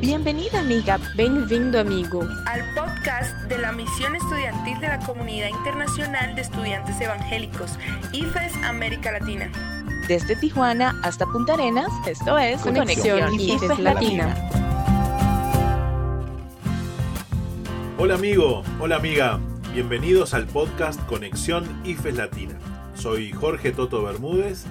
Bienvenida amiga, bem-vindo amigo al podcast de la misión estudiantil de la Comunidad Internacional de Estudiantes Evangélicos, IFES América Latina. Desde Tijuana hasta Punta Arenas, esto es Conexión, Conexión IFES, Latina. Hola amigo, hola amiga, bienvenidos al podcast Conexión IFES Latina. Soy Jorge Toto Bermúdez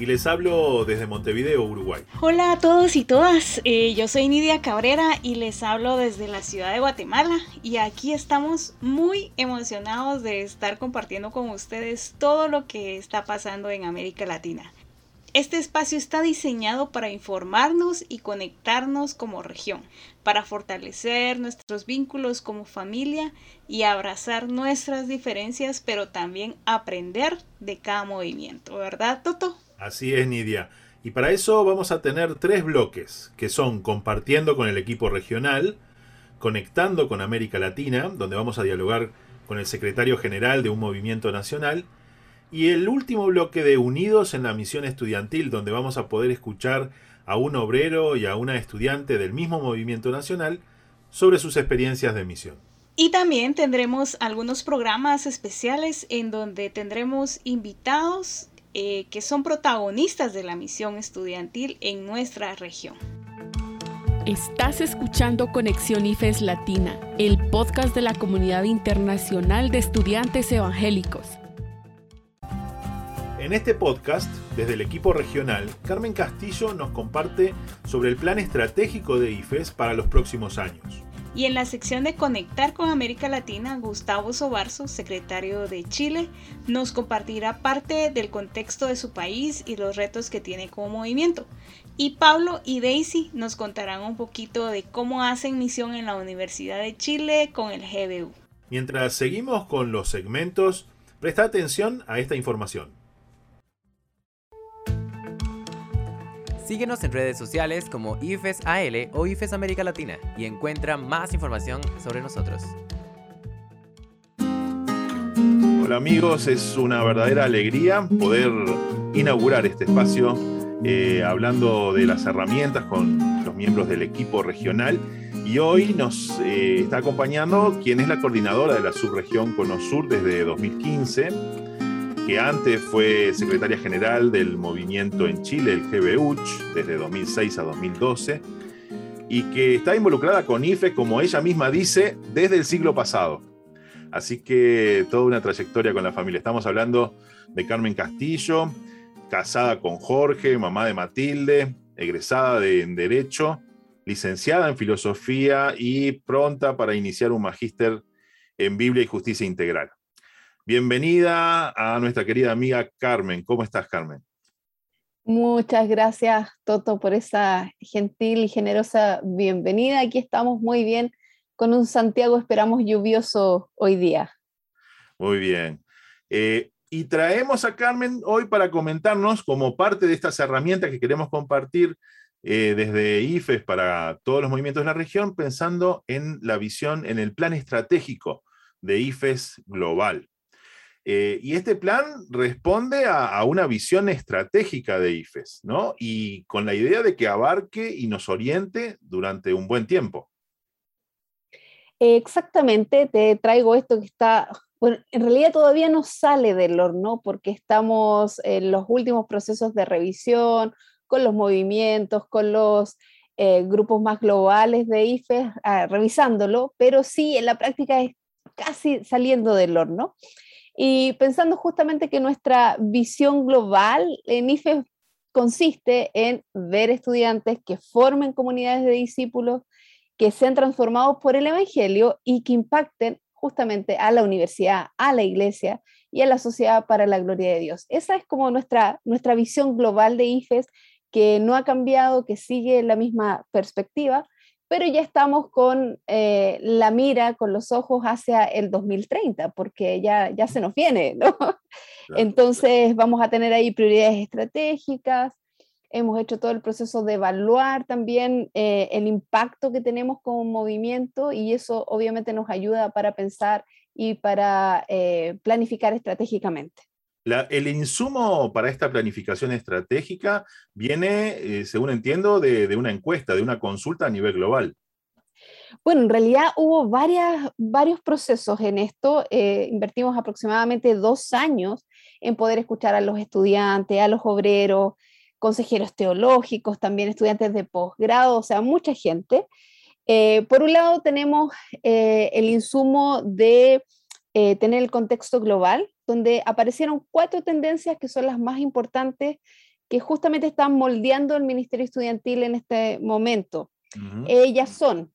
y les hablo desde Montevideo, Uruguay. Hola a todos y todas, eh, yo soy Nidia Cabrera y les hablo desde la ciudad de Guatemala y aquí estamos muy emocionados de estar compartiendo con ustedes todo lo que está pasando en América Latina. Este espacio está diseñado para informarnos y conectarnos como región, para fortalecer nuestros vínculos como familia y abrazar nuestras diferencias, pero también aprender de cada movimiento, ¿verdad, Toto? Así es, Nidia. Y para eso vamos a tener tres bloques, que son compartiendo con el equipo regional, conectando con América Latina, donde vamos a dialogar con el secretario general de un movimiento nacional, y el último bloque de Unidos en la Misión Estudiantil, donde vamos a poder escuchar a un obrero y a una estudiante del mismo movimiento nacional sobre sus experiencias de misión. Y también tendremos algunos programas especiales en donde tendremos invitados eh, que son protagonistas de la misión estudiantil en nuestra región. Estás escuchando Conexión IFES Latina, el podcast de la comunidad internacional de estudiantes evangélicos. En este podcast, desde el equipo regional, Carmen Castillo nos comparte sobre el plan estratégico de IFES para los próximos años. Y en la sección de Conectar con América Latina, Gustavo Sobarzo, secretario de Chile, nos compartirá parte del contexto de su país y los retos que tiene como movimiento. Y Pablo y Daisy nos contarán un poquito de cómo hacen misión en la Universidad de Chile con el GBU. Mientras seguimos con los segmentos, presta atención a esta información. Síguenos en redes sociales como IFESAL o IFES América Latina y encuentra más información sobre nosotros. Hola amigos, es una verdadera alegría poder inaugurar este espacio eh, hablando de las herramientas con los miembros del equipo regional y hoy nos eh, está acompañando quien es la coordinadora de la subregión Cono Sur desde 2015 que antes fue secretaria general del movimiento en Chile, el GBUCH, desde 2006 a 2012, y que está involucrada con IFE, como ella misma dice, desde el siglo pasado. Así que toda una trayectoria con la familia. Estamos hablando de Carmen Castillo, casada con Jorge, mamá de Matilde, egresada de, en Derecho, licenciada en Filosofía y pronta para iniciar un magíster en Biblia y Justicia Integral. Bienvenida a nuestra querida amiga Carmen. ¿Cómo estás, Carmen? Muchas gracias, Toto, por esa gentil y generosa bienvenida. Aquí estamos muy bien con un Santiago, esperamos, lluvioso hoy día. Muy bien. Eh, y traemos a Carmen hoy para comentarnos, como parte de estas herramientas que queremos compartir eh, desde IFES para todos los movimientos de la región, pensando en la visión, en el plan estratégico de IFES global. Eh, y este plan responde a, una visión estratégica de IFES, ¿no? Y con la idea de que abarque y nos oriente durante un buen tiempo. Exactamente, te traigo esto que está, bueno, en realidad todavía no sale del horno porque estamos en los últimos procesos de revisión, con los movimientos, con los eh, grupos más globales de IFES, ah, revisándolo, pero sí, en la práctica es casi saliendo del horno. Y pensando justamente que nuestra visión global en IFE consiste en ver estudiantes que formen comunidades de discípulos, que sean transformados por el Evangelio y que impacten justamente a la universidad, a la iglesia y a la sociedad para la gloria de Dios. Esa es como nuestra, nuestra visión global de IFES, que no ha cambiado, que sigue la misma perspectiva, pero ya estamos con eh, la mira, con los ojos hacia el 2030, porque ya, ya se nos viene, ¿no? Entonces vamos a tener ahí prioridades estratégicas, hemos hecho todo el proceso de evaluar también eh, el impacto que tenemos como movimiento y eso obviamente nos ayuda para pensar y para eh, planificar estratégicamente. El insumo para esta planificación estratégica viene, eh, según entiendo, de, una encuesta, de una consulta a nivel global. Bueno, en realidad hubo varios procesos en esto. Eh, invertimos aproximadamente dos años en poder escuchar a los estudiantes, a los obreros, consejeros teológicos, también estudiantes de posgrado, o sea, mucha gente. Eh, por un lado tenemos el insumo de tener el contexto global, donde aparecieron cuatro tendencias que son las más importantes que justamente están moldeando el Ministerio Estudiantil en este momento. Ellas son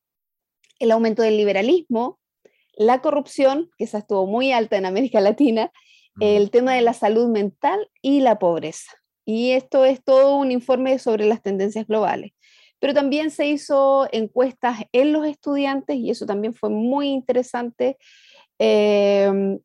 el aumento del liberalismo, la corrupción, que esa estuvo muy alta en América Latina, el tema de la salud mental y la pobreza. Y esto es todo un informe sobre las tendencias globales. Pero también se hizo encuestas en los estudiantes y eso también fue muy interesante. Eh,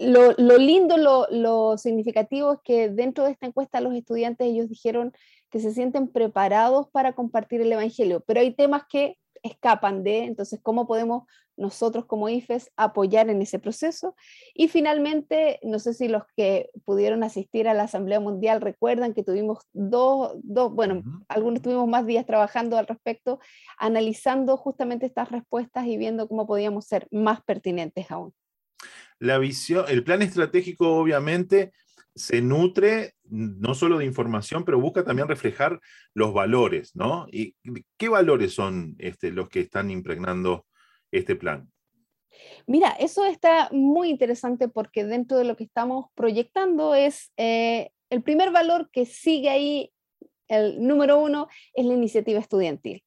lo, lindo, lo, significativo es que dentro de esta encuesta los estudiantes ellos dijeron que se sienten preparados para compartir el Evangelio, pero hay temas que escapan de, entonces, ¿cómo podemos nosotros como IFES apoyar en ese proceso? Y finalmente, no sé si los que pudieron asistir a la Asamblea Mundial recuerdan que tuvimos dos, dos bueno, algunos tuvimos más días trabajando al respecto, analizando justamente estas respuestas y viendo cómo podíamos ser más pertinentes aún la visión, el plan estratégico obviamente se nutre no solo de información, pero busca también reflejar los valores, ¿no? ¿Y qué valores son este, los que están impregnando este plan? Mira, eso está muy interesante porque dentro de lo que estamos proyectando es eh, el primer valor que sigue ahí, el número uno, es la iniciativa estudiantil.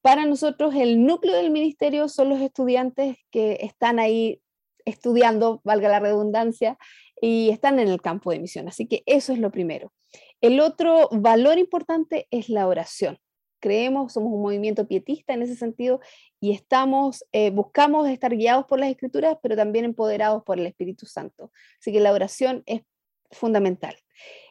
Para nosotros el núcleo del ministerio son los estudiantes que están ahí estudiando, valga la redundancia, y están en el campo de misión. Así que eso es lo primero. El otro valor importante es la oración. Creemos, somos un movimiento pietista en ese sentido y estamos, eh, buscamos estar guiados por las escrituras, pero también empoderados por el Espíritu Santo. Así que la oración es fundamental.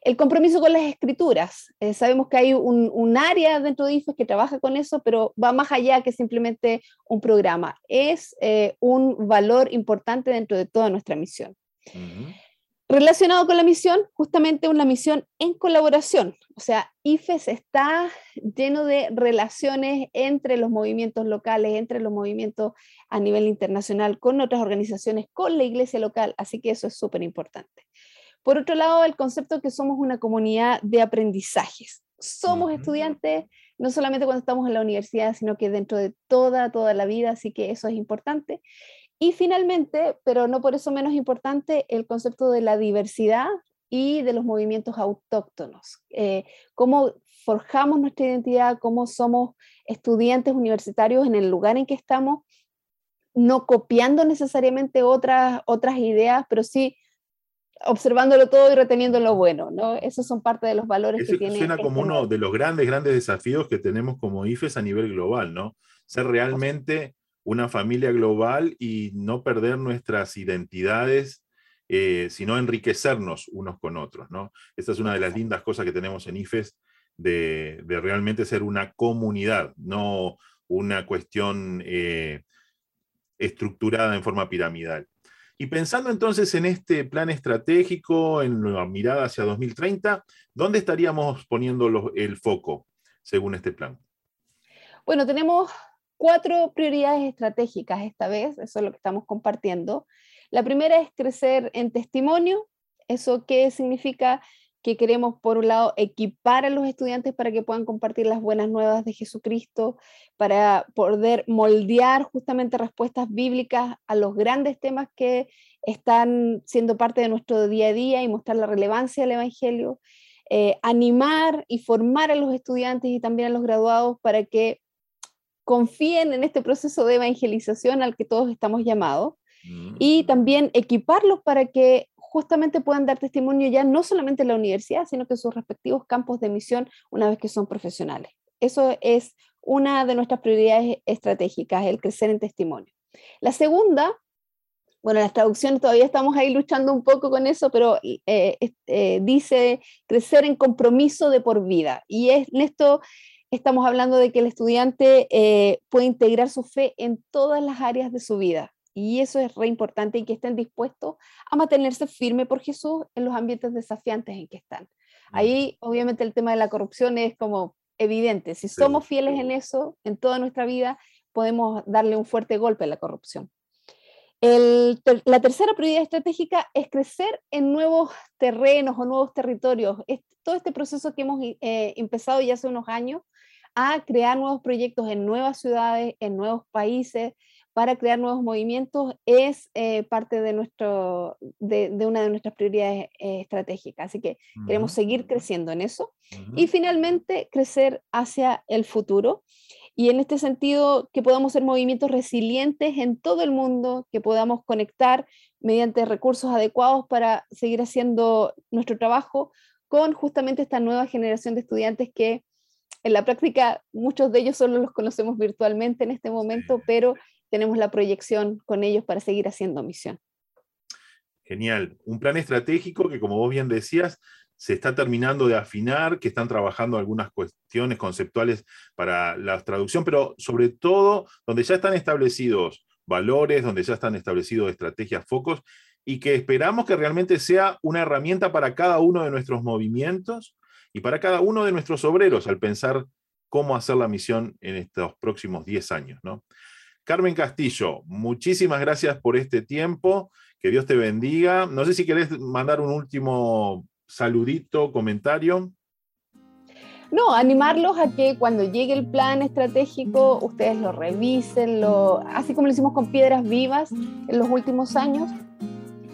El compromiso con las escrituras. Eh, sabemos que hay un, área dentro de IFES que trabaja con eso, pero va más allá que simplemente un programa. Es eh, un valor importante dentro de toda nuestra misión. Relacionado con la misión, justamente una misión en colaboración. O sea, IFES está lleno de relaciones entre los movimientos locales, entre los movimientos a nivel internacional, con otras organizaciones, con la iglesia local, así que eso es súper importante. Por otro lado, el concepto que somos una comunidad de aprendizajes. Somos estudiantes no solamente cuando estamos en la universidad, sino que dentro de toda, toda la vida, así que eso es importante. Y finalmente, pero no por eso menos importante, el concepto de la diversidad y de los movimientos autóctonos. Eh, cómo forjamos nuestra identidad, cómo somos estudiantes universitarios en el lugar en que estamos, no copiando necesariamente otras, otras ideas, pero sí observándolo todo y reteniendo lo bueno, ¿no? Esos son parte de los valores que tiene. Suena como uno de los grandes, grandes desafíos que tenemos como IFES a nivel global, ¿no? Ser realmente una familia global y no perder nuestras identidades, eh, sino enriquecernos unos con otros, ¿no? Esta es una de las lindas cosas que tenemos en IFES de, realmente ser una comunidad, no una cuestión eh, estructurada en forma piramidal. Y pensando entonces en este plan estratégico, en la mirada hacia 2030, ¿dónde estaríamos poniendo el foco según este plan? Bueno, tenemos cuatro prioridades estratégicas esta vez, eso es lo que estamos compartiendo. La primera es crecer en testimonio. ¿Eso qué significa? Que queremos, por un lado, equipar a los estudiantes para que puedan compartir las buenas nuevas de Jesucristo, para poder moldear justamente respuestas bíblicas a los grandes temas que están siendo parte de nuestro día a día y mostrar la relevancia del Evangelio, eh, animar y formar a los estudiantes y también a los graduados para que confíen en este proceso de evangelización al que todos estamos llamados y mm. también equiparlos para que justamente puedan dar testimonio ya no solamente en la universidad, sino que en sus respectivos campos de misión una vez que son profesionales. Eso es una de nuestras prioridades estratégicas, el crecer en testimonio. La segunda, bueno, las traducciones todavía estamos ahí luchando un poco con eso, pero eh, eh, dice crecer en compromiso de por vida. Y es, en esto estamos hablando de que el estudiante eh, puede integrar su fe en todas las áreas de su vida Y eso es re importante y que estén dispuestos a mantenerse firme por Jesús en los ambientes desafiantes en que están. Ahí, obviamente, el tema de la corrupción es como evidente. Si somos fieles en eso, en toda nuestra vida, podemos darle un fuerte golpe a la corrupción. la tercera prioridad estratégica es crecer en nuevos terrenos o nuevos territorios. todo este proceso que hemos eh, empezado ya hace unos años a crear nuevos proyectos en nuevas ciudades, en nuevos países, para crear nuevos movimientos es eh, parte de, nuestro, de, una de nuestras prioridades eh, estratégicas. Así que queremos seguir creciendo en eso. Y finalmente, crecer hacia el futuro. Y en este sentido, que podamos ser movimientos resilientes en todo el mundo, que podamos conectar mediante recursos adecuados para seguir haciendo nuestro trabajo con justamente esta nueva generación de estudiantes que en la práctica muchos de ellos solo los conocemos virtualmente en este momento, pero tenemos la proyección con ellos para seguir haciendo misión. Genial. Un plan estratégico que, como vos bien decías, se está terminando de afinar, que están trabajando algunas cuestiones conceptuales para la traducción, pero sobre todo donde ya están establecidos valores, donde ya están establecidos estrategias, focos, y que esperamos que realmente sea una herramienta para cada uno de nuestros movimientos y para cada uno de nuestros obreros al pensar cómo hacer la misión en estos próximos 10 años. ¿no? Carmen Castillo, muchísimas gracias por este tiempo. Que Dios te bendiga. No sé si querés mandar un último saludito, comentario. No, animarlos a que cuando llegue el plan estratégico ustedes lo revisen, lo, así como lo hicimos con piedras vivas en los últimos años,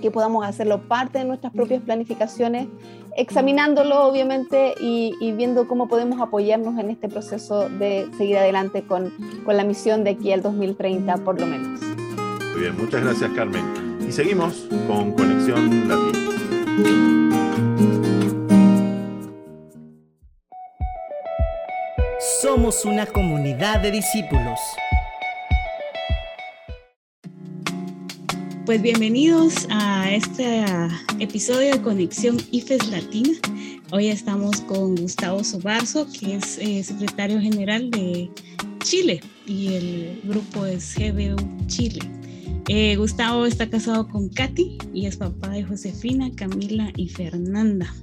que podamos hacerlo parte de nuestras propias planificaciones, examinándolo obviamente y, viendo cómo podemos apoyarnos en este proceso de seguir adelante con, con la misión de aquí al 2030 por lo menos. Muy bien, muchas gracias Carmen. Y seguimos con Conexión Latina. Somos una comunidad de discípulos. Pues bienvenidos a este episodio de Conexión IFES Latina. Hoy estamos con Gustavo Sobarzo, que es eh, secretario general de Chile y el grupo es GBU Chile. Eh, Gustavo está casado con Katy y es papá de Josefina, Camila y Fernanda.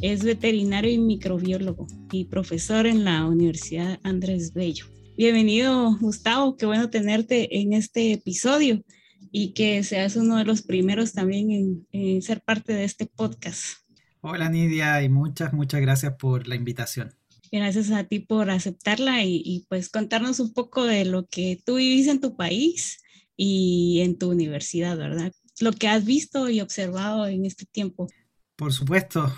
Es veterinario y microbiólogo y profesor en la Universidad Andrés Bello. Bienvenido, Gustavo, qué bueno tenerte en este episodio y que seas uno de los primeros también en, ser parte de este podcast. Hola Nidia y muchas, muchas gracias por la invitación. Gracias a ti por aceptarla y, y, pues contarnos un poco de lo que tú vivís en tu país y en tu universidad, ¿verdad? Lo que has visto y observado en este tiempo. Por supuesto.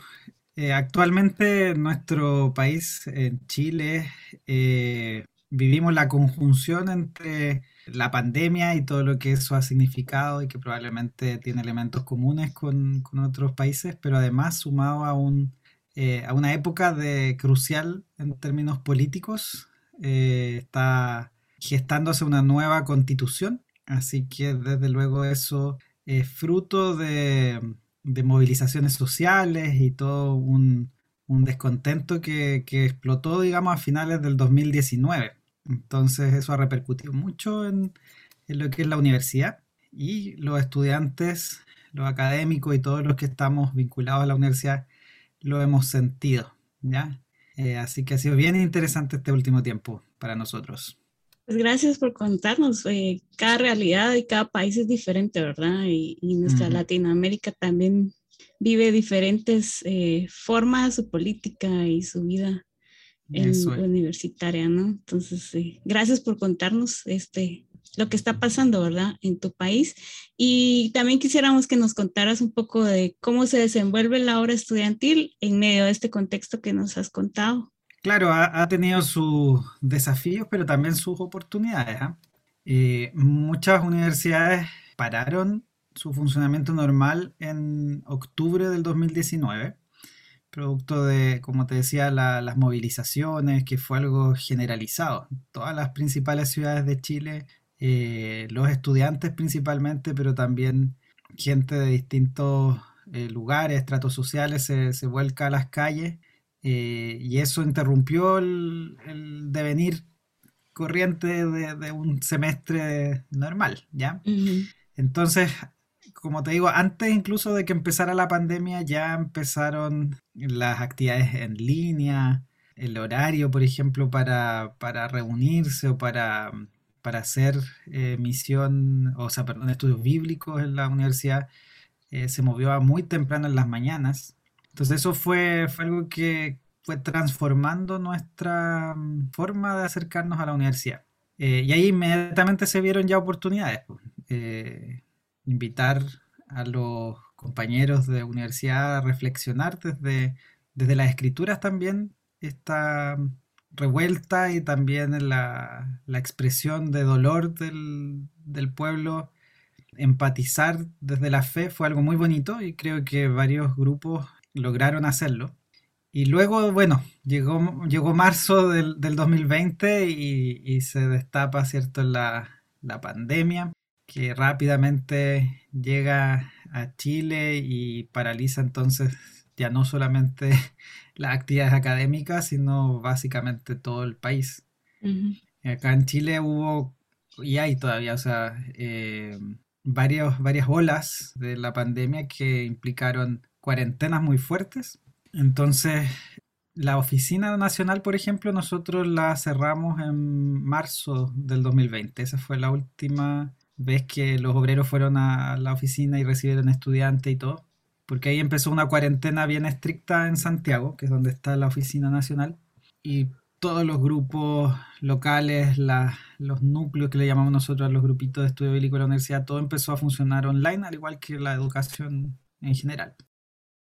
Eh, actualmente en nuestro país, en Chile, eh, vivimos la conjunción entre la pandemia y todo lo que eso ha significado y que probablemente tiene elementos comunes con, otros países, pero además sumado a, un, eh, a una época de crucial en términos políticos, eh, está gestándose una nueva constitución, así que desde luego eso es fruto de, movilizaciones sociales y todo un, descontento que, que explotó, digamos, a finales del 2019 entonces eso ha repercutido mucho en, lo que es la universidad y los estudiantes, los académicos y todos los que estamos vinculados a la universidad lo hemos sentido, ¿ya? Eh, así que ha sido bien interesante este último tiempo para nosotros. Pues gracias por contarnos. Eh, cada realidad y cada país es diferente, ¿verdad? Y, nuestra Latinoamérica también vive diferentes eh, formas, su política y su vida en universitaria, ¿no? Entonces, gracias por contarnos este, lo que está pasando, ¿verdad? En tu país. Y también quisiéramos que nos contaras un poco de cómo se desenvuelve la obra estudiantil en medio de este contexto que nos has contado. Claro, ha, tenido sus desafíos, pero también sus oportunidades. ¿ah? Eh, muchas universidades pararon su funcionamiento normal en octubre del 2019 producto de, como te decía, las movilizaciones, que fue algo generalizado. Todas las principales ciudades de Chile, eh, los estudiantes principalmente, pero también gente de distintos eh, lugares, estratos sociales, se, vuelca a las calles eh, y eso interrumpió el, devenir corriente de, un semestre normal, ¿ya? Entonces, como te digo, antes incluso de que empezara la pandemia ya empezaron las actividades en línea, el horario, por ejemplo, para, para reunirse o para, para hacer eh, misión, o sea, perdón, estudios bíblicos en la universidad, eh, se movió a muy temprano en las mañanas. Entonces eso fue, fue algo que fue transformando nuestra mm, forma de acercarnos a la universidad. Eh, y ahí inmediatamente se vieron ya oportunidades. Pues. Invitar a los compañeros de universidad a reflexionar desde, desde las escrituras también esta revuelta y también la, la expresión de dolor del, del, pueblo, empatizar desde la fe fue algo muy bonito y creo que varios grupos lograron hacerlo. Y luego, bueno, llegó, llegó marzo del, del 2020 y, y, se destapa, ¿cierto?, la, la pandemia que rápidamente llega a Chile y paraliza entonces ya no solamente las actividades académicas, sino básicamente todo el país. Acá en Chile hubo, y hay todavía, o sea, eh, varias olas de la pandemia que implicaron cuarentenas muy fuertes. Entonces, la oficina nacional, por ejemplo, nosotros la cerramos en marzo del 2020. Esa fue la última vez que los obreros fueron a la oficina y recibieron estudiantes y todo porque ahí empezó una cuarentena bien estricta en Santiago, que es donde está la oficina nacional, y todos los grupos locales, los núcleos que le llamamos nosotros los grupitos de estudio bíblico de la universidad, todo empezó a funcionar online, al igual que la educación en general.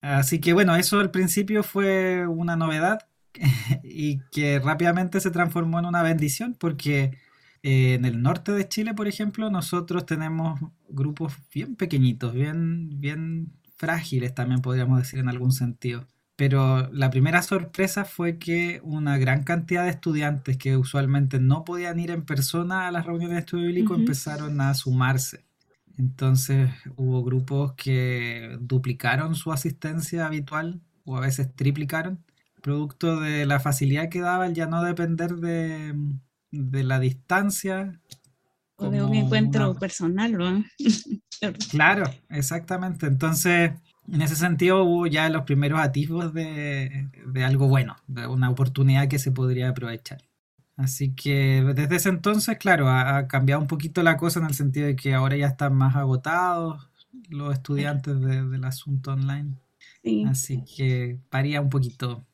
Así que bueno, eso al principio fue una novedad y que rápidamente se transformó en una bendición porque eh, en el norte de Chile, por ejemplo, nosotros tenemos grupos bien pequeñitos, bien, bien frágiles también podríamos decir en algún sentido. Pero la primera sorpresa fue que una gran cantidad de estudiantes que usualmente no podían ir en persona a las reuniones de estudio bíblico empezaron a sumarse. Entonces hubo grupos que duplicaron su asistencia habitual o a veces triplicaron, producto de la facilidad que daba el ya no depender de, de la distancia. O de un encuentro personal, ¿no? Claro, exactamente. Entonces, en ese sentido hubo ya los primeros atisbos de, algo bueno, de una oportunidad que se podría aprovechar. Así que desde ese entonces, claro, ha, cambiado un poquito la cosa en el sentido de que ahora ya están más agotados los estudiantes del asunto online. Así que varía un poquito.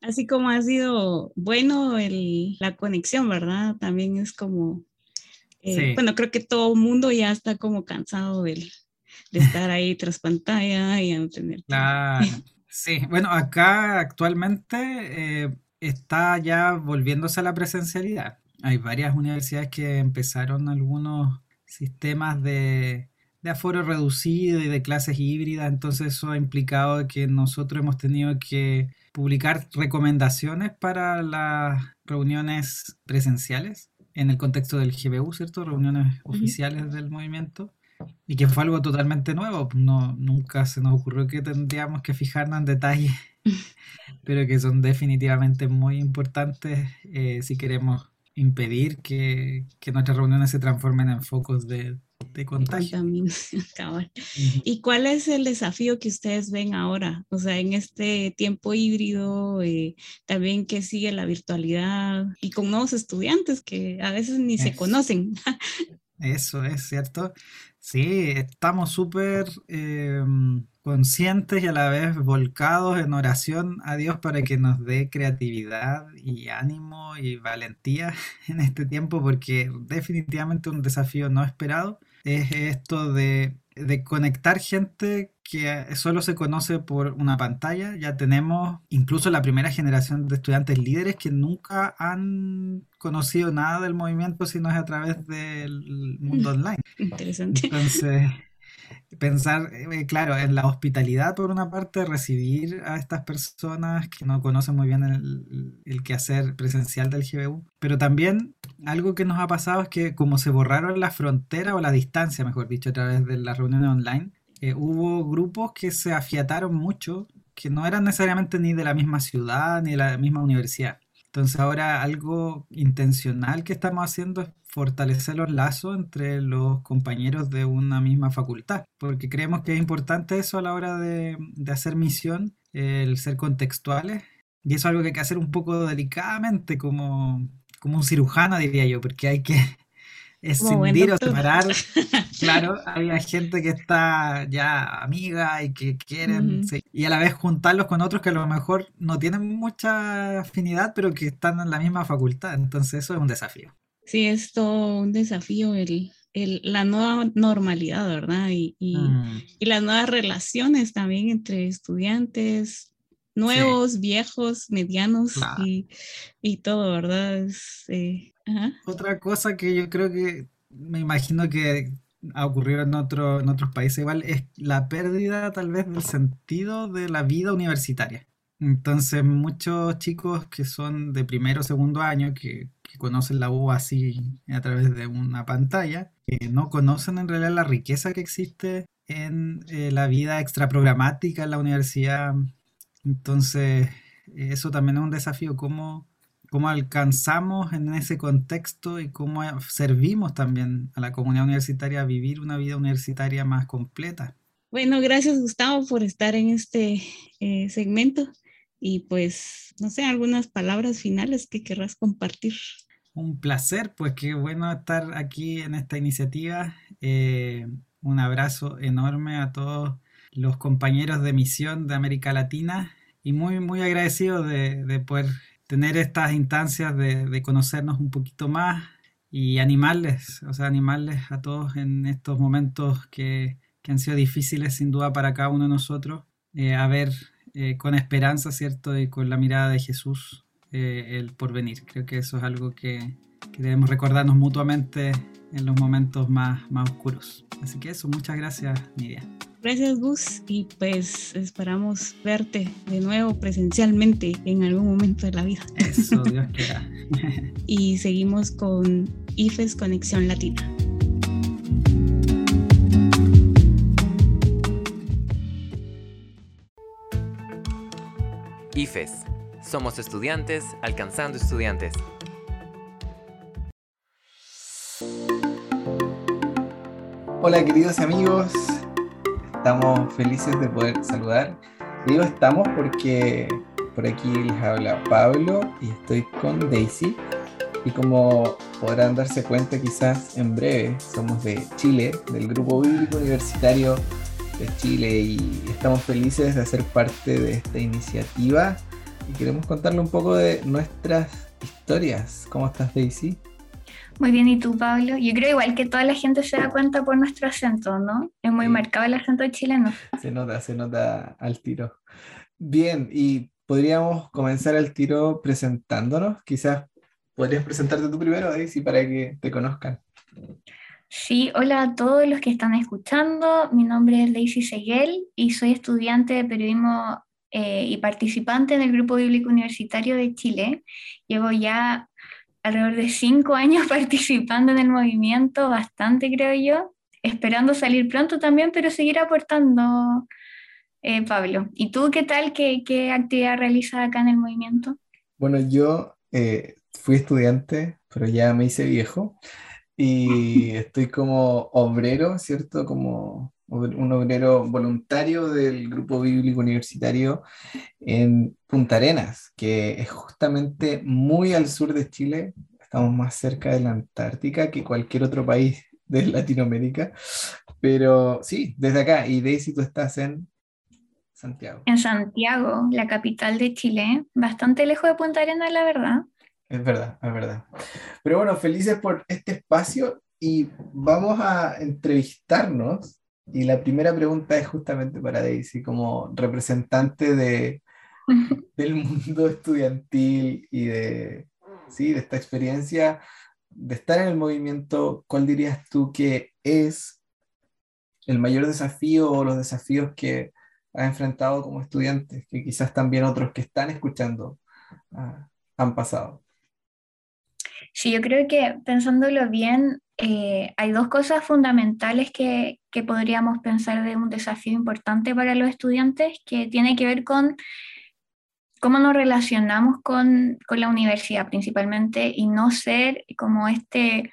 Así como ha sido bueno el, la conexión, ¿verdad? También es como eh, bueno, creo que todo el mundo ya está como cansado de, estar ahí tras pantalla y a tener... Sí. Bueno, acá actualmente eh, está ya volviéndose a la presencialidad. Hay varias universidades que empezaron algunos sistemas de, de aforo reducido y de clases híbridas, entonces eso ha implicado que nosotros hemos tenido que publicar recomendaciones para las reuniones presenciales en el contexto del GBU, ¿cierto? Reuniones oficiales del movimiento. Y que fue algo totalmente nuevo. No, nunca se nos ocurrió que tendríamos que fijarnos en detalles, pero que son definitivamente muy importantes eh, si queremos impedir que, que nuestras reuniones se transformen en focos de, de contagio. ¿Y cuál es el desafío que ustedes ven ahora? O sea, en este tiempo híbrido, eh, también que sigue la virtualidad y con nuevos estudiantes que a veces ni se conocen. Eso es cierto. Sí, estamos súper em, conscientes y a la vez volcados en oración a Dios para que nos dé creatividad y ánimo y valentía en este tiempo, porque definitivamente un desafío no esperado es esto de, conectar gente que solo se conoce por una pantalla. Ya tenemos incluso la primera generación de estudiantes líderes que nunca han conocido nada del movimiento si no es a través del mundo online. Interesante. Entonces, pensar, eh, claro, en la hospitalidad por una parte, recibir a estas personas que no conocen muy bien el, el quehacer presencial del GBU, pero también algo que nos ha pasado es que como se borraron la frontera o la distancia, mejor dicho, a través de las reuniones online, eh, hubo grupos que se afiataron mucho, que no eran necesariamente ni de la misma ciudad ni de la misma universidad. Entonces ahora algo intencional que estamos haciendo es fortalecer los lazos entre los compañeros de una misma facultad, porque creemos que es importante eso a la hora de, de hacer misión, el ser contextuales, y eso es algo que hay que hacer un poco delicadamente, como, como un cirujano, diría yo, porque hay que escindir o separar. claro, hay gente que está ya amiga y que quieren, y a la vez juntarlos con otros que a lo mejor no tienen mucha afinidad, pero que están en la misma facultad. Entonces eso es un desafío. Sí, es todo un desafío el, el, la nueva normalidad, ¿verdad? Y, y, mm. y, las nuevas relaciones también entre estudiantes nuevos, viejos, medianos y, y, todo, ¿verdad? Eh, Otra cosa que yo creo que me imagino que ha ocurrido en, otro, en otros países igual es la pérdida tal vez del sentido de la vida universitaria. Entonces, muchos chicos que son de primero o segundo año, que, conocen la U así a través de una pantalla, que no conocen en realidad la riqueza que existe en eh, la vida extraprogramática en la universidad. Entonces, eso también es un desafío, cómo, cómo alcanzamos en ese contexto y cómo servimos también a la comunidad universitaria a vivir una vida universitaria más completa. Bueno, gracias Gustavo por estar en este eh, segmento y pues, no sé, algunas palabras finales que querrás compartir. Un placer, pues qué bueno estar aquí en esta iniciativa. Eh, un abrazo enorme a todos los compañeros de misión de América Latina y muy, muy agradecido de, de poder tener estas instancias de, de, conocernos un poquito más y animarles, o sea, animarles a todos en estos momentos que, que han sido difíciles sin duda para cada uno de nosotros, eh, a ver eh, con esperanza, ¿cierto? Y con la mirada de Jesús eh, el porvenir. Creo que eso es algo que, que, debemos recordarnos mutuamente en los momentos más, más oscuros. Así que eso, muchas gracias, Nidia. Gracias, Gus, y pues esperamos verte de nuevo presencialmente en algún momento de la vida. Eso, Dios quiera. y seguimos con IFES Conexión Latina. IFES. Somos estudiantes alcanzando estudiantes. Hola queridos amigos, estamos felices de poder saludar. Digo estamos porque por aquí les habla Pablo y estoy con Daisy. Y como podrán darse cuenta quizás en breve, somos de Chile, del Grupo Bíblico Universitario de Chile y estamos felices de ser parte de esta iniciativa y queremos contarle un poco de nuestras historias. ¿Cómo estás, Daisy? Muy bien, ¿y tú, Pablo? Yo creo igual que toda la gente se da cuenta por nuestro acento, ¿no? Es muy marcado el acento chileno. Se nota, se nota al tiro. Bien, y podríamos comenzar el tiro presentándonos. Quizás podrías presentarte tú primero, Daisy, para que te conozcan. Sí, hola a todos los que están escuchando. Mi nombre es Daisy Seguel y soy estudiante de periodismo eh, y participante en el Grupo Bíblico Universitario de Chile. Llevo ya alrededor de cinco años participando en el movimiento, bastante creo yo, esperando salir pronto también, pero seguir aportando, eh, Pablo. ¿Y tú qué tal? ¿Qué, ¿Qué, actividad realizas acá en el movimiento? Bueno, yo eh, fui estudiante, pero ya me hice viejo y estoy como obrero, ¿cierto? Como un obrero voluntario del Grupo Bíblico Universitario en Punta Arenas, que es justamente muy al sur de Chile. Estamos más cerca de la Antártica que cualquier otro país de Latinoamérica. Pero sí, desde acá. Y Daisy, tú estás en Santiago. En Santiago, la capital de Chile. Bastante lejos de Punta Arenas, la verdad. Es verdad, es verdad. Pero bueno, felices por este espacio y vamos a entrevistarnos. Y la primera pregunta es justamente para Daisy, como representante de, del mundo estudiantil y de, sí, de esta experiencia de estar en el movimiento. ¿Cuál dirías tú que es el mayor desafío o los desafíos que has enfrentado como estudiante, que quizás también otros que están escuchando ah, han pasado? Sí, yo creo que pensándolo bien, eh, hay dos cosas fundamentales que, que, podríamos pensar de un desafío importante para los estudiantes, que tiene que ver con cómo nos relacionamos con, con, la universidad principalmente y no ser como este,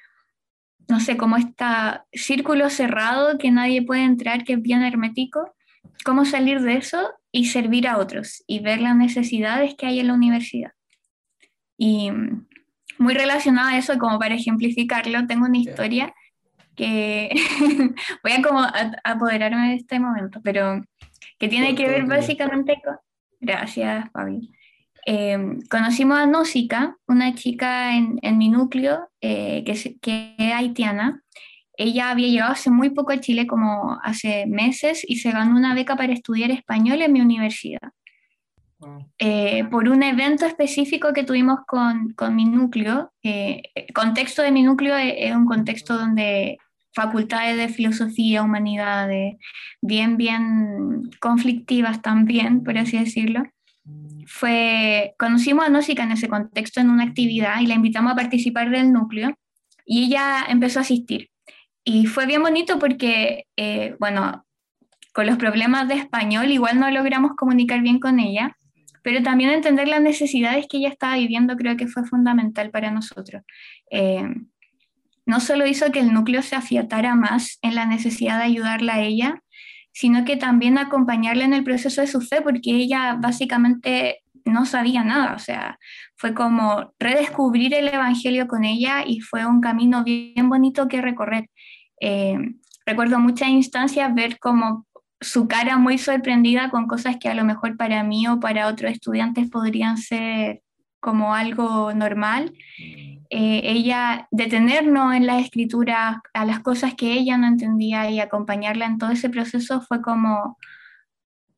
no sé, como este círculo cerrado que nadie puede entrar, que es bien hermético, cómo salir de eso y servir a otros y ver las necesidades que hay en la universidad. Y muy relacionada a eso, como para ejemplificarlo, tengo una historia que voy a como apoderarme de este momento, pero que tiene que ver básicamente con... Gracias, Fabi. Em, conocimos a Nósica, una chica en, en mi núcleo eh, que, que es haitiana. Ella había llegado hace muy poco a Chile, como hace meses, y se ganó una beca para estudiar español en mi universidad. Eh, por un evento específico que tuvimos con, con mi núcleo. Eh, el contexto de mi núcleo es, un contexto donde facultades de filosofía, humanidades, bien, bien conflictivas también, por así decirlo. Fue, conocimos a Nósica en ese contexto, en una actividad, y la invitamos a participar del núcleo, y ella empezó a asistir. Y fue bien bonito porque, eh, bueno, con los problemas de español igual no logramos comunicar bien con ella, pero también entender las necesidades que ella estaba viviendo creo que fue fundamental para nosotros. Eh, no solo hizo que el núcleo se afiatara más en la necesidad de ayudarla a ella, sino que también acompañarla en el proceso de su fe, porque ella básicamente no sabía nada, o sea, fue como redescubrir el Evangelio con ella y fue un camino bien bonito que recorrer. Eh, recuerdo muchas instancias ver como su cara muy sorprendida con cosas que a lo mejor para mí o para otros estudiantes podrían ser como algo normal. Eh, ella detenernos en la escritura a las cosas que ella no entendía y acompañarla en todo ese proceso fue como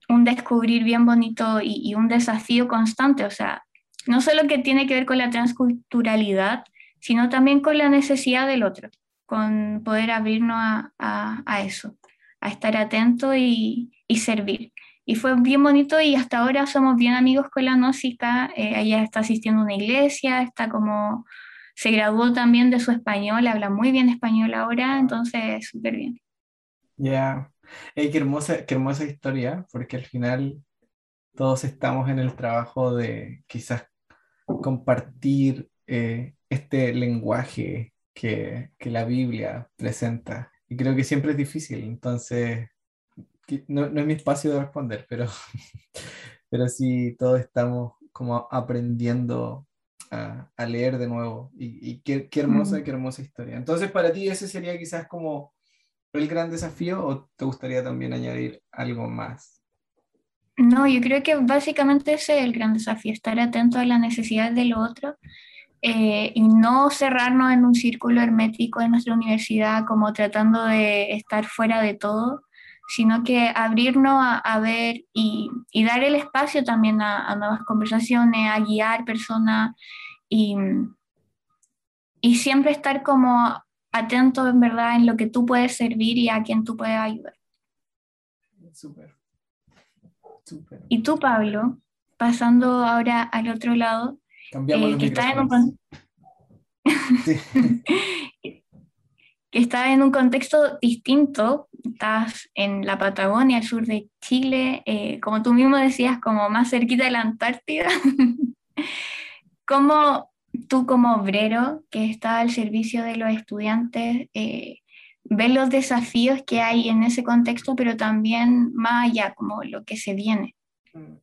un descubrir bien bonito y, un desafío constante. O sea, no solo que tiene que ver con la transculturalidad, sino también con la necesidad del otro, con poder abrirnos a, a eso a estar atento y, y, servir. Y fue bien bonito y hasta ahora somos bien amigos con la Nósica. Eh, ella está asistiendo a una iglesia, está como, se graduó también de su español, habla muy bien español ahora, entonces súper bien. Ya, qué, hermosa, qué hermosa historia, porque al final todos estamos en el trabajo de quizás compartir eh, este lenguaje que, que la Biblia presenta y creo que siempre es difícil, entonces no, no es mi espacio de responder, pero, pero sí todos estamos como aprendiendo a, a leer de nuevo. Y, y qué, qué, hermosa, qué hermosa historia. Entonces, para ti ese sería quizás como el gran desafío o te gustaría también añadir algo más? No, yo creo que básicamente ese es el gran desafío, estar atento a las necesidades del otro eh, y no cerrarnos en un círculo hermético en nuestra universidad como tratando de estar fuera de todo, sino que abrirnos a, a ver y, y, dar el espacio también a, a, nuevas conversaciones, a guiar personas y, y siempre estar como atento en verdad en lo que tú puedes servir y a quien tú puedes ayudar. Súper. Súper. Y tú, Pablo, pasando ahora al otro lado, Cambiamos eh, que, está en un sí. que está en un contexto distinto, estás en la Patagonia, al sur de Chile, eh, como tú mismo decías, como más cerquita de la Antártida. ¿Cómo tú como obrero que está al servicio de los estudiantes eh, ves los desafíos que hay en ese contexto, pero también más allá, como lo que se viene? Mm.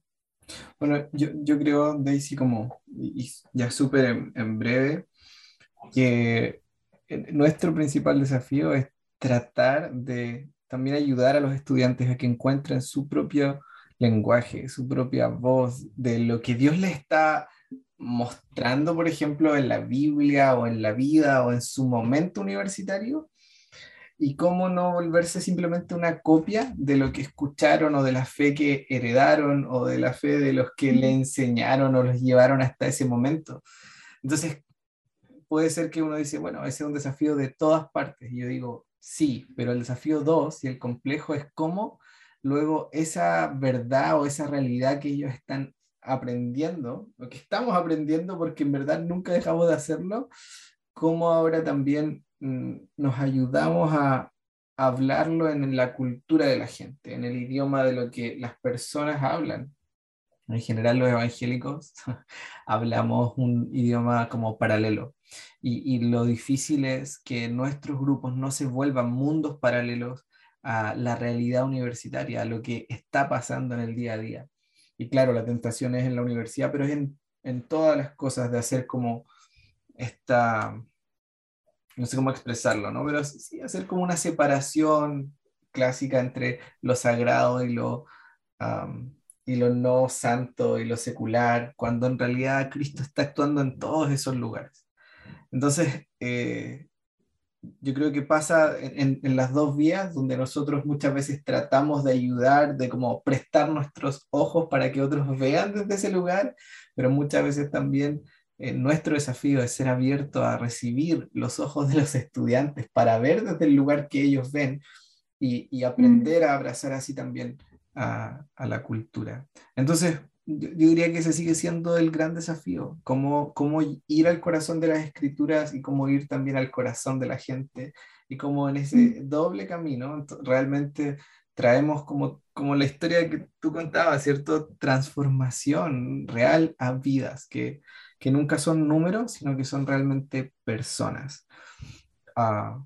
Bueno, yo, yo creo, Daisy, como ya súper en, en, breve, que nuestro principal desafío es tratar de también ayudar a los estudiantes a que encuentren su propio lenguaje, su propia voz, de lo que Dios les está mostrando, por ejemplo, en la Biblia o en la vida o en su momento universitario, y cómo no volverse simplemente una copia de lo que escucharon o de la fe que heredaron o de la fe de los que le enseñaron o los llevaron hasta ese momento. Entonces, puede ser que uno dice, bueno, ese es un desafío de todas partes. Y yo digo, sí, pero el desafío dos y el complejo es cómo luego esa verdad o esa realidad que ellos están aprendiendo, lo que estamos aprendiendo porque en verdad nunca dejamos de hacerlo, cómo ahora también nos ayudamos a hablarlo en la cultura de la gente, en el idioma de lo que las personas hablan. en general los evangélicos hablamos un idioma como paralelo. Y, lo difícil es que nuestros grupos no se vuelvan mundos paralelos a la realidad universitaria, a lo que está pasando en el día a día. Y claro, la tentación es en la universidad, pero es en todas las cosas de hacer como esta, no sé cómo expresarlo, ¿no? Pero sí hacer como una separación clásica entre lo sagrado y lo, y lo no santo y lo secular, cuando en realidad Cristo está actuando en todos esos lugares. Entonces, eh, yo creo que pasa en, en, las dos vías, donde nosotros muchas veces tratamos de ayudar, de como prestar nuestros ojos para que otros vean desde ese lugar, pero muchas veces también eh, nuestro desafío es ser abierto a recibir los ojos de los estudiantes para ver desde el lugar que ellos ven y, y aprender a abrazar así también a, a la cultura. Entonces, yo, diría que ese sigue siendo el gran desafío, cómo, cómo ir al corazón de las escrituras y cómo ir también al corazón de la gente y cómo en ese doble camino realmente traemos como, como la historia que tú contabas, ¿cierto? Transformación real a vidas, que, que nunca son números, sino que son realmente personas. Uh,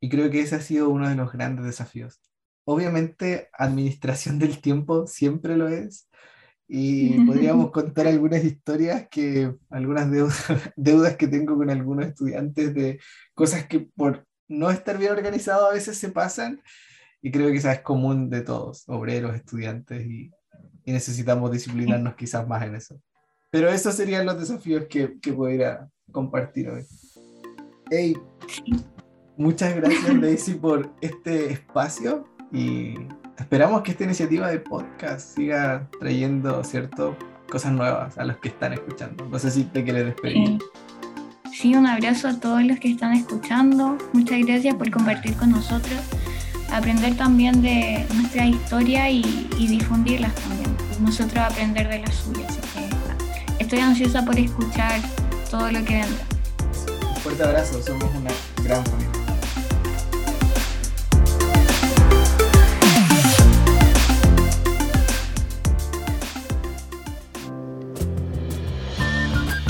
y creo que ese ha sido uno de los grandes desafíos. Obviamente, administración del tiempo siempre lo es. Y podríamos contar algunas historias que, algunas deudas, deudas que tengo con algunos estudiantes de cosas que por no estar bien organizado a veces se pasan y creo que esa es común de todos, obreros, estudiantes, y, y necesitamos disciplinarnos quizás más en eso. Pero esos serían los desafíos que, que pudiera compartir hoy. Hey, muchas gracias Daisy por este espacio y esperamos que esta iniciativa de podcast siga trayendo, ¿cierto? Cosas nuevas a los que están escuchando. No sé si te quieres despedir. Sí, un abrazo a todos los que están escuchando. Muchas gracias por compartir con nosotros aprender también de nuestra historia y, y difundirlas también. Nosotros aprender de las suyas. Así que estoy ansiosa por escuchar todo lo que vendrá. Un fuerte abrazo, somos una gran familia.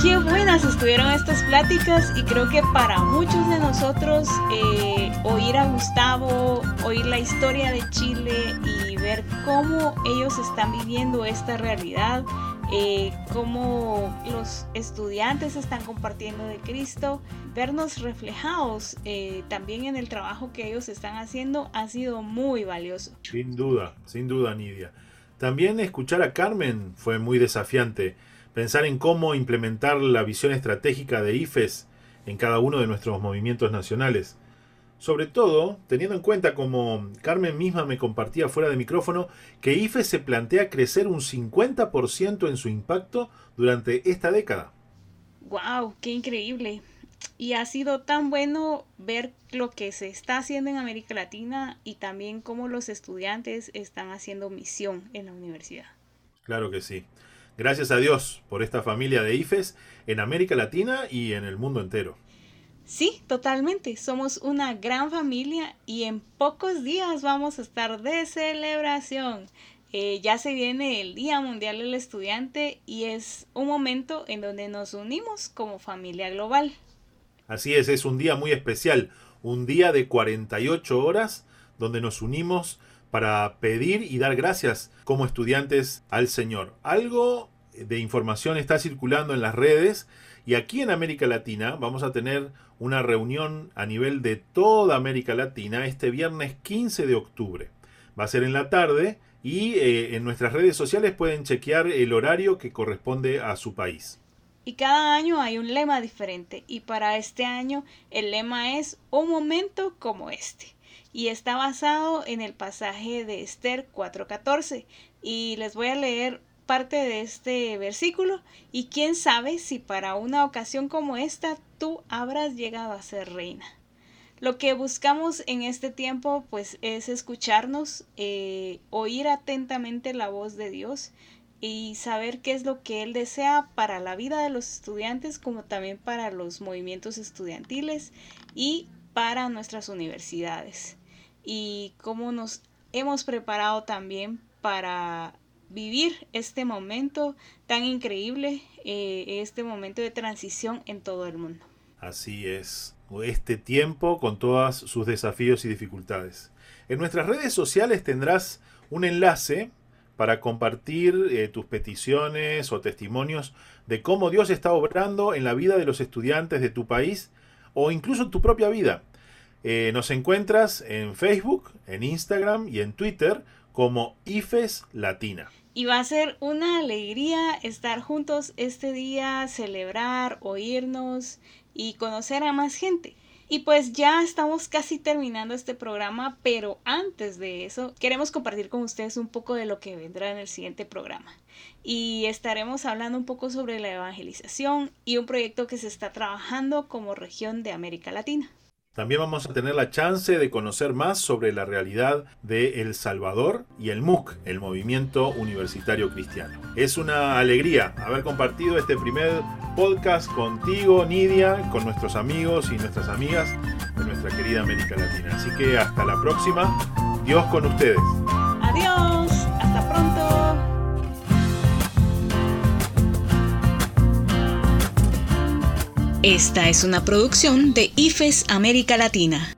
Qué buenas estuvieron estas pláticas y creo que para muchos de nosotros eh, oír a Gustavo, oír la historia de Chile y ver cómo ellos están viviendo esta realidad, eh, cómo los estudiantes están compartiendo de Cristo, vernos reflejados eh, también en el trabajo que ellos están haciendo ha sido muy valioso. Sin duda, sin duda, Nidia. También escuchar a Carmen fue muy desafiante pensar en cómo implementar la visión estratégica de IFES en cada uno de nuestros movimientos nacionales. Sobre todo, teniendo en cuenta, como Carmen misma me compartía fuera de micrófono, que IFES se plantea crecer un 50% en su impacto durante esta década. ¡Wow! ¡Qué increíble! Y ha sido tan bueno ver lo que se está haciendo en América Latina y también cómo los estudiantes están haciendo misión en la universidad. Claro que sí. Gracias a Dios por esta familia de IFES en América Latina y en el mundo entero. Sí, totalmente. Somos una gran familia y en pocos días vamos a estar de celebración. Eh, ya se viene el Día Mundial del Estudiante y es un momento en donde nos unimos como familia global. Así es, es un día muy especial, un día de 48 horas donde nos unimos para pedir y dar gracias como estudiantes al Señor. Algo de información está circulando en las redes y aquí en América Latina vamos a tener una reunión a nivel de toda América Latina este viernes 15 de octubre. Va a ser en la tarde y eh, en nuestras redes sociales pueden chequear el horario que corresponde a su país. Y cada año hay un lema diferente y para este año el lema es un momento como este y está basado en el pasaje de Esther 4:14 y les voy a leer parte de este versículo y quién sabe si para una ocasión como esta tú habrás llegado a ser reina. Lo que buscamos en este tiempo pues es escucharnos, eh, oír atentamente la voz de Dios y saber qué es lo que Él desea para la vida de los estudiantes como también para los movimientos estudiantiles y para nuestras universidades y cómo nos hemos preparado también para vivir este momento tan increíble, eh, este momento de transición en todo el mundo. Así es, este tiempo con todos sus desafíos y dificultades. En nuestras redes sociales tendrás un enlace para compartir eh, tus peticiones o testimonios de cómo Dios está obrando en la vida de los estudiantes de tu país o incluso en tu propia vida. Eh, nos encuentras en Facebook, en Instagram y en Twitter como IFES Latina. Y va a ser una alegría estar juntos este día, celebrar, oírnos y conocer a más gente. Y pues ya estamos casi terminando este programa, pero antes de eso queremos compartir con ustedes un poco de lo que vendrá en el siguiente programa. Y estaremos hablando un poco sobre la evangelización y un proyecto que se está trabajando como región de América Latina. También vamos a tener la chance de conocer más sobre la realidad de El Salvador y el MUC, el Movimiento Universitario Cristiano. Es una alegría haber compartido este primer podcast contigo, Nidia, con nuestros amigos y nuestras amigas de nuestra querida América Latina. Así que hasta la próxima. Dios con ustedes. Adiós. Hasta pronto. Esta es una producción de IFES América Latina.